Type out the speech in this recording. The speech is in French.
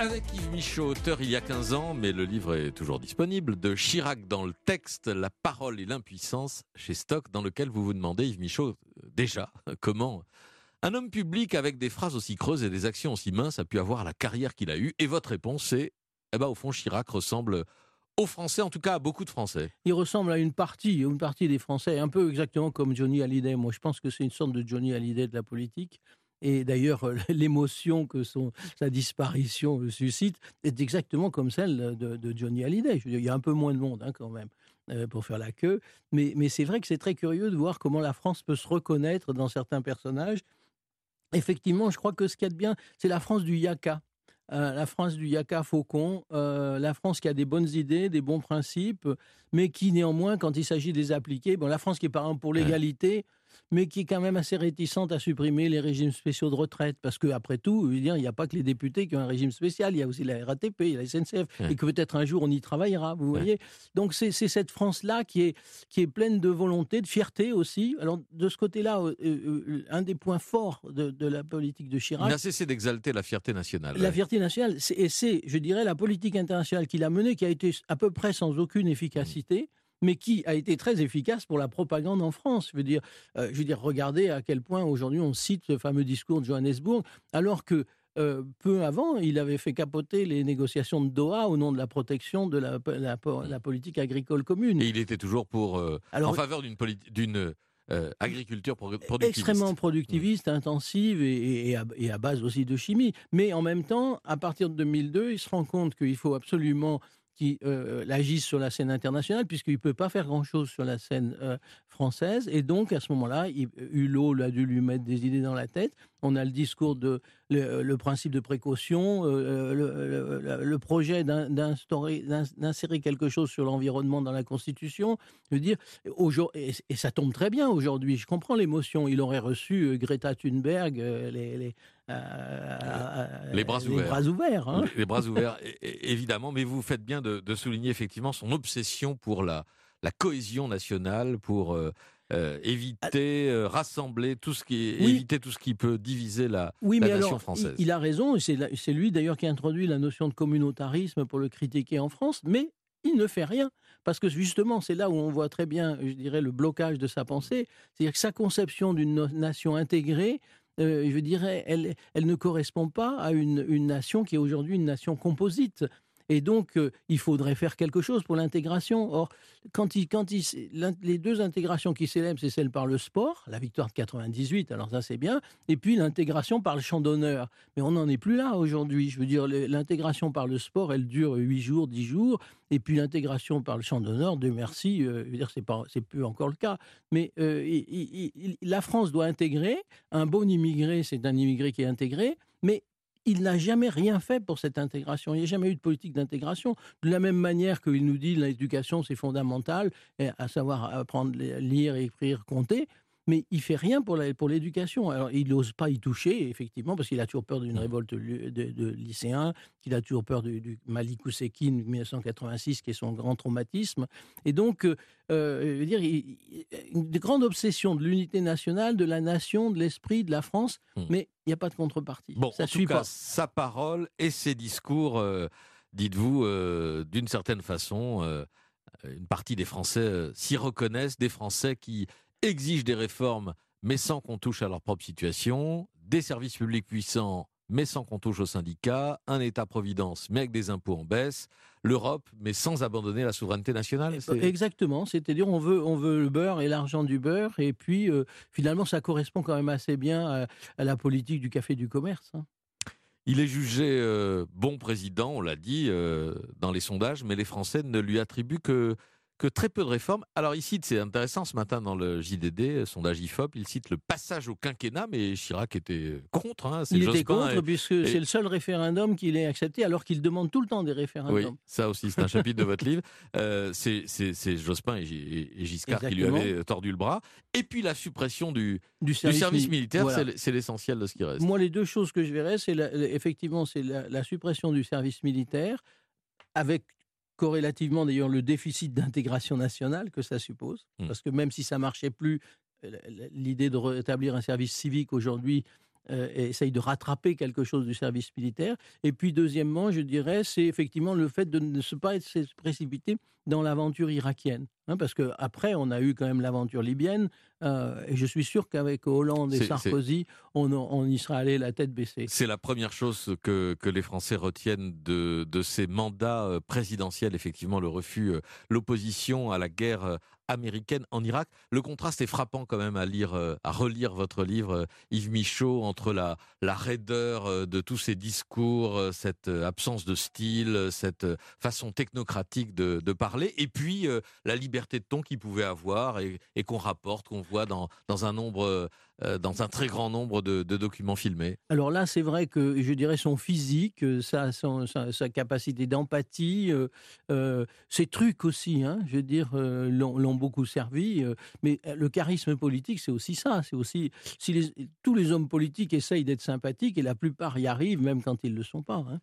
Avec Yves Michaud, auteur il y a 15 ans, mais le livre est toujours disponible, de Chirac dans le texte, La parole et l'impuissance, chez Stock, dans lequel vous vous demandez, Yves Michaud, déjà, comment un homme public avec des phrases aussi creuses et des actions aussi minces a pu avoir la carrière qu'il a eue. Et votre réponse c'est, eh ben, au fond, Chirac ressemble aux Français, en tout cas à beaucoup de Français. Il ressemble à une partie, une partie des Français, un peu exactement comme Johnny Hallyday. Moi, je pense que c'est une sorte de Johnny Hallyday de la politique. Et d'ailleurs, l'émotion que son, sa disparition suscite est exactement comme celle de, Johnny Hallyday. il y a un peu moins de monde hein, quand même euh, pour faire la queue. Mais, mais c'est vrai que c'est très curieux de voir comment la France peut se reconnaître dans certains personnages. Effectivement, je crois que ce qu'il y a de bien, c'est la France du Yaka. Euh, la France du Yaka Faucon, euh, la France qui a des bonnes idées, des bons principes, mais qui néanmoins, quand il s'agit de les appliquer, bon, la France qui est par exemple pour l'égalité, mais qui est quand même assez réticente à supprimer les régimes spéciaux de retraite. Parce qu'après tout, il n'y a pas que les députés qui ont un régime spécial, il y a aussi la RATP, il y a la SNCF, et que peut-être un jour on y travaillera, vous voyez. Donc c'est cette France-là qui est, qui est pleine de volonté, de fierté aussi. Alors de ce côté-là, euh, euh, euh, un des points forts de, la politique de Chirac... Il n'a cessé d'exalter la fierté nationale. La fierté nationale, et c'est, je dirais, la politique internationale qu'il a menée, qui a été à peu près sans aucune efficacité mais qui a été très efficace pour la propagande en France. Je veux dire, euh, je veux dire regardez à quel point aujourd'hui on cite ce fameux discours de Johannesburg, alors que euh, peu avant, il avait fait capoter les négociations de Doha au nom de la protection de la, la, politique agricole commune. Et il était toujours pour, euh, en faveur d'une agriculture productiviste. Extrêmement productiviste, intensive et, à, et, à, base aussi de chimie. Mais en même temps, à partir de 2002, il se rend compte qu'il faut absolument qui euh, agissent sur la scène internationale, puisqu'il ne peut pas faire grand-chose sur la scène euh, française. Et donc, à ce moment-là, Hulot a dû lui mettre des idées dans la tête. On a le discours de le, principe de précaution, euh, le, projet d'insérer quelque chose sur l'environnement dans la Constitution. Je veux dire, et, et ça tombe très bien aujourd'hui. Je comprends l'émotion. Il aurait reçu Greta Thunberg, les les bras ouverts. Les bras ouverts, hein. les bras ouverts évidemment, mais vous faites bien de, souligner effectivement son obsession pour la, la cohésion nationale, pour euh, euh, éviter, euh, rassembler tout ce qui, éviter tout ce qui peut diviser la, oui, mais nation alors, française. Il, a raison, c'est lui d'ailleurs qui a introduit la notion de communautarisme pour le critiquer en France, mais il ne fait rien. Parce que justement, c'est là où on voit très bien, je dirais, le blocage de sa pensée. C'est-à-dire que sa conception d'une nation intégrée euh, je dirais, elle, elle ne correspond pas à une nation qui est aujourd'hui une nation composite. Et donc, euh, il faudrait faire quelque chose pour l'intégration. Or, quand, il, quand il, les deux intégrations qui célèbrent, c'est celle par le sport, la victoire de 98, alors ça c'est bien, et puis l'intégration par le champ d'honneur. Mais on n'en est plus là aujourd'hui. Je veux dire, l'intégration par le sport, elle dure 8 jours, 10 jours, et puis l'intégration par le champ d'honneur, de merci, euh, je veux dire, c'est pas, c'est plus encore le cas. Mais euh, la France doit intégrer. Un bon immigré, c'est un immigré qui est intégré, mais il n'a jamais rien fait pour cette intégration. Il n'y a jamais eu de politique d'intégration. De la même manière qu'il nous dit l'éducation, c'est fondamental, à savoir apprendre, lire, écrire, compter mais il fait rien pour l'éducation. Alors, il n'ose pas y toucher, effectivement, parce qu'il a toujours peur d'une mmh. révolte de, lycéens, qu'il a toujours peur du, du Malik Ousekine 1986, qui est son grand traumatisme. Et donc, euh, euh, je veux dire, une grande obsession de l'unité nationale, de la nation, de l'esprit, de la France, mmh. mais il n'y a pas de contrepartie. Bon, ça en suit tout cas, pas. sa parole et ses discours, euh, dites-vous, d'une certaine façon, une partie des Français s'y reconnaissent, des Français qui exigent des réformes, mais sans qu'on touche à leur propre situation, des services publics puissants, mais sans qu'on touche aux syndicats, un État-providence, mais avec des impôts en baisse, l'Europe, mais sans abandonner la souveraineté nationale. Exactement, c'est-à-dire on veut, on veut le beurre et l'argent du beurre, et puis euh, finalement ça correspond quand même assez bien à, la politique du café du commerce. Hein. Il est jugé euh, bon président, on l'a dit, euh, dans les sondages, mais les Français ne lui attribuent que que très peu de réformes. Alors il cite, c'est intéressant ce matin dans le JDD, euh, sondage IFOP, il cite le passage au quinquennat, mais Chirac était contre. Hein, il était contre, puisque c'est le seul référendum qu'il ait accepté, alors qu'il demande tout le temps des référendums. Oui, ça aussi, c'est un chapitre de votre livre. Euh, c'est Jospin et, Giscard qui lui avaient tordu le bras. Et puis la suppression du, du service, militaire, c'est l'essentiel de ce qui reste. Moi, les deux choses que je verrais, c'est effectivement c'est la, la suppression du service militaire avec corrélativement d'ailleurs le déficit d'intégration nationale que ça suppose, mmh. parce que même si ça marchait plus, l'idée de rétablir un service civique aujourd'hui euh, essaye de rattraper quelque chose du service militaire. Et puis deuxièmement, je dirais, c'est effectivement le fait de ne pas se précipiter dans l'aventure irakienne. Hein, parce qu'après, on a eu quand même l'aventure libyenne, euh, et je suis sûr qu'avec Hollande et Sarkozy, on, y sera allé la tête baissée. C'est la première chose que, que les Français retiennent de, de, ces mandats euh, présidentiels, effectivement, le refus, euh, l'opposition à la guerre américaine en Irak. Le contraste est frappant quand même à lire, à relire votre livre, Yves Michaud, entre la, raideur de tous ces discours, cette absence de style, cette façon technocratique de, parler, et puis la liberté de ton qu'il pouvait avoir et, qu'on rapporte, qu'on voit dans, un nombre euh, dans un très grand nombre de, documents filmés. Alors là, c'est vrai que je dirais son physique, euh, sa, capacité d'empathie, euh, ses trucs aussi, hein, je veux dire, l'ont beaucoup servi. mais le charisme politique, c'est aussi ça. C'est aussi si tous les hommes politiques essayent d'être sympathiques et la plupart y arrivent, même quand ils ne le sont pas. Hein.